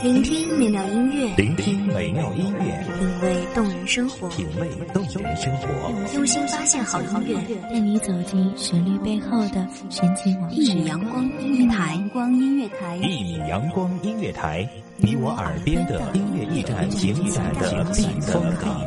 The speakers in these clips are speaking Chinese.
聆听美妙音乐，聆听美妙音乐，品味动人生活，品味动人生活，用心发现好音乐，带你走进旋律背后的神奇往事。一米阳光音乐台，光音乐台，一米阳光音乐台，你我耳边的音乐驿站，精彩的避风港。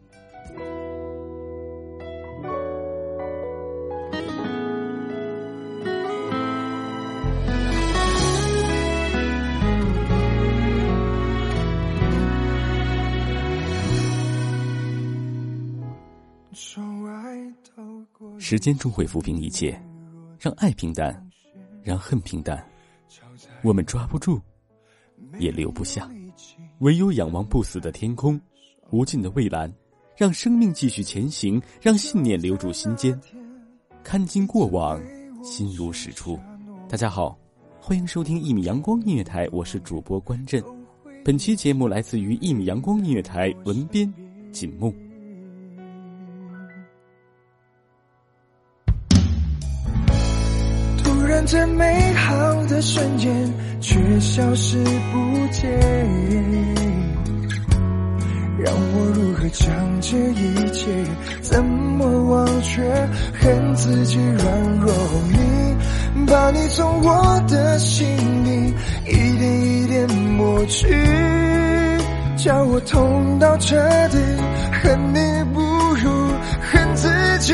时间终会抚平一切，让爱平淡，让恨平淡。我们抓不住，也留不下，唯有仰望不死的天空，无尽的蔚蓝，让生命继续前行，让信念留住心间。看尽过往，心如石出。大家好，欢迎收听一米阳光音乐台，我是主播关震。本期节目来自于一米阳光音乐台文编锦木这美好的瞬间却消失不见，让我如何将这一切怎么忘却？恨自己软弱，你把你从我的心里一点一点抹去，叫我痛到彻底，恨你不如恨自己。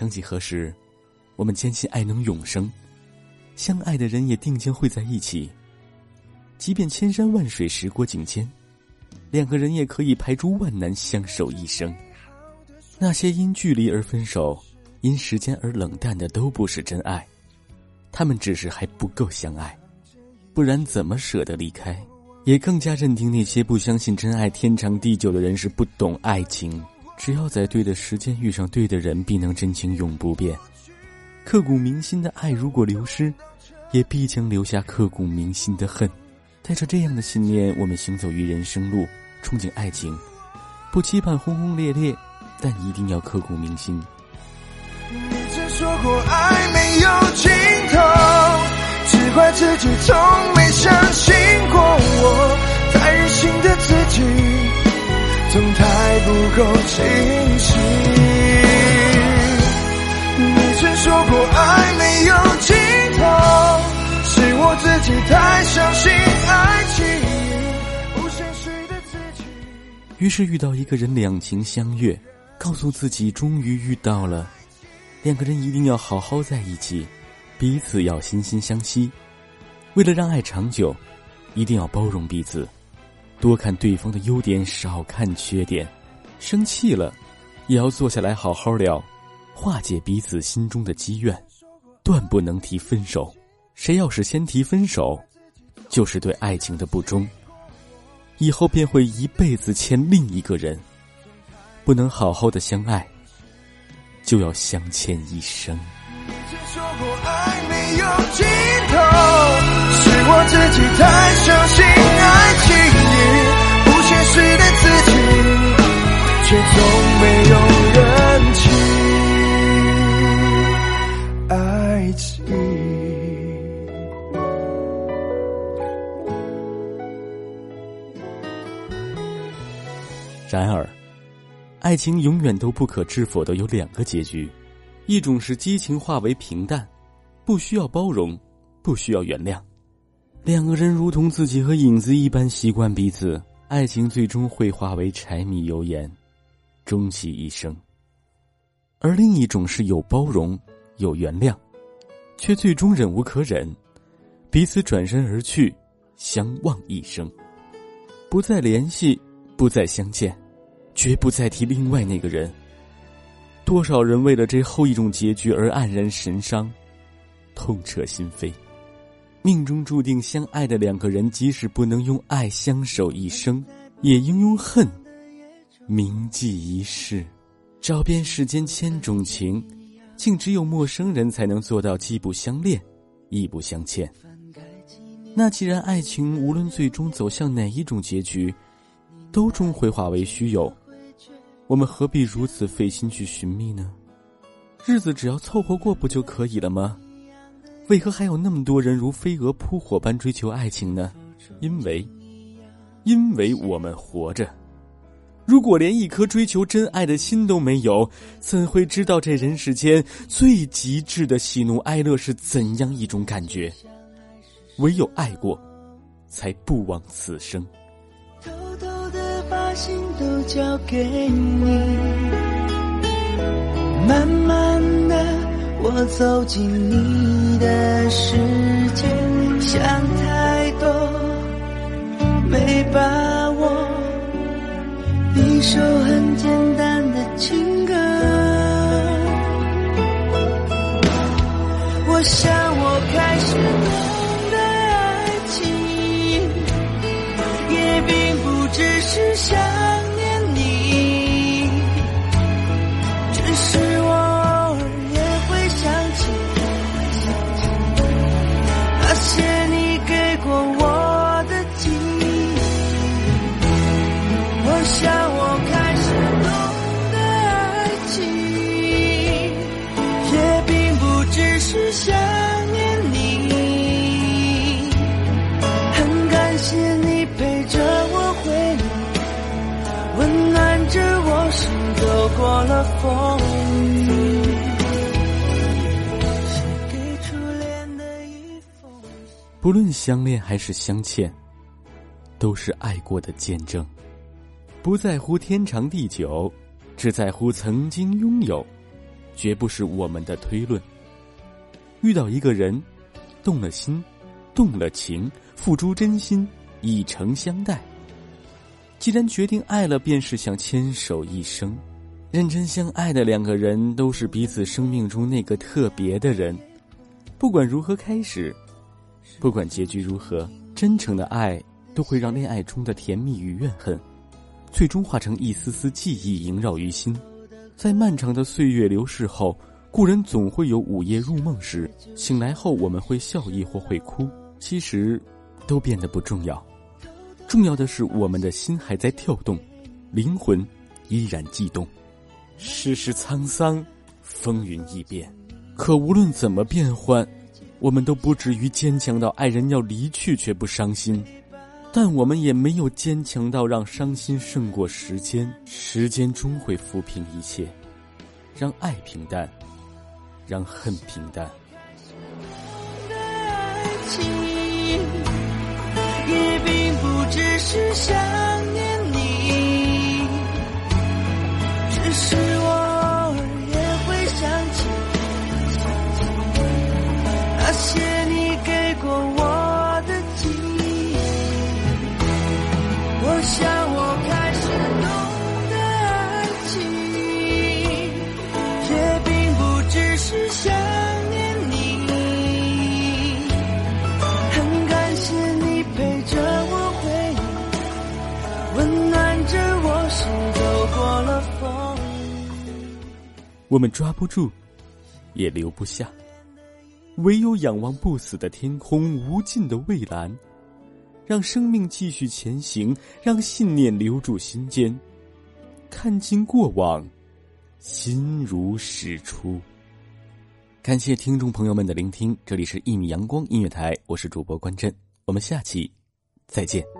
曾几何时，我们坚信爱能永生，相爱的人也定将会在一起。即便千山万水时过境迁，两个人也可以排除万难相守一生。那些因距离而分手、因时间而冷淡的，都不是真爱，他们只是还不够相爱。不然怎么舍得离开？也更加认定那些不相信真爱天长地久的人是不懂爱情。只要在对的时间遇上对的人，必能真情永不变。刻骨铭心的爱如果流失，也必将留下刻骨铭心的恨。带着这样的信念，我们行走于人生路，憧憬爱情，不期盼轰轰烈烈，但一定要刻骨铭心。你曾说过爱没有尽头，只怪自己从没相信过我，太任性的自己。总不够清晰。你曾说过爱没有尽头，是我自己太相信爱情，不现实的自己。于是遇到一个人，两情相悦，告诉自己终于遇到了，两个人一定要好好在一起，彼此要心心相惜。为了让爱长久，一定要包容彼此。多看对方的优点，少看缺点。生气了，也要坐下来好好聊，化解彼此心中的积怨。断不能提分手，谁要是先提分手，就是对爱情的不忠。以后便会一辈子欠另一个人。不能好好的相爱，就要相欠一生。说过爱没有尽头，是我自己太相信爱情。不现实的自，却从没有人去爱情然而爱情永远都不可知否的有两个结局一种是激情化为平淡不需要包容不需要原谅。两个人如同自己和影子一般习惯彼此爱情最终会化为柴米油盐终其一生；而另一种是有包容，有原谅，却最终忍无可忍，彼此转身而去，相忘一生。不再联系，不再相见，绝不再提另外那个人。多少人为了这后一种结局而黯然神伤，痛彻心扉。命中注定相爱的两个人，即使不能用爱相守一生，也应用恨铭记一世。找遍世间千种情，竟只有陌生人才能做到既不相恋，亦不相欠。那既然爱情无论最终走向哪一种结局，都终会化为虚有，我们何必如此费心去寻觅呢？日子只要凑合过不就可以了吗？为何还有那么多人如飞蛾扑火般追求爱情呢？因为，因为我们活着。如果连一颗追求真爱的心都没有，怎会知道这人世间最极致的喜怒哀乐是怎样一种感觉？唯有爱过，才不枉此生。偷偷的把心都交给你，慢慢的我走进你的世界，想太多没把握，一首很简单的情歌，我想我开始懂得爱情，也并不。只是想不论相恋还是相欠，都是爱过的见证。不在乎天长地久，只在乎曾经拥有，绝不是我们的推论。遇到一个人，动了心，动了情，付出真心，以诚相待。既然决定爱了，便是想牵手一生。认真相爱的两个人，都是彼此生命中那个特别的人。不管如何开始，不管结局如何，真诚的爱都会让恋爱中的甜蜜与怨恨，最终化成一丝丝记忆萦绕于心。在漫长的岁月流逝后，故人总会有午夜入梦时，醒来后我们会笑意或会哭，其实都变得不重要。重要的是，我们的心还在跳动，灵魂依然悸动。世事沧桑，风云易变，可无论怎么变换，我们都不至于坚强到爱人要离去却不伤心，但我们也没有坚强到让伤心胜过时间。时间终会抚平一切，让爱平淡，让恨平淡。爱情也并不只是想我们抓不住，也留不下，唯有仰望不死的天空，无尽的蔚蓝，让生命继续前行，让信念留住心间，看尽过往，心如始初。感谢听众朋友们的聆听，这里是一米阳光音乐台，我是主播关震，我们下期再见。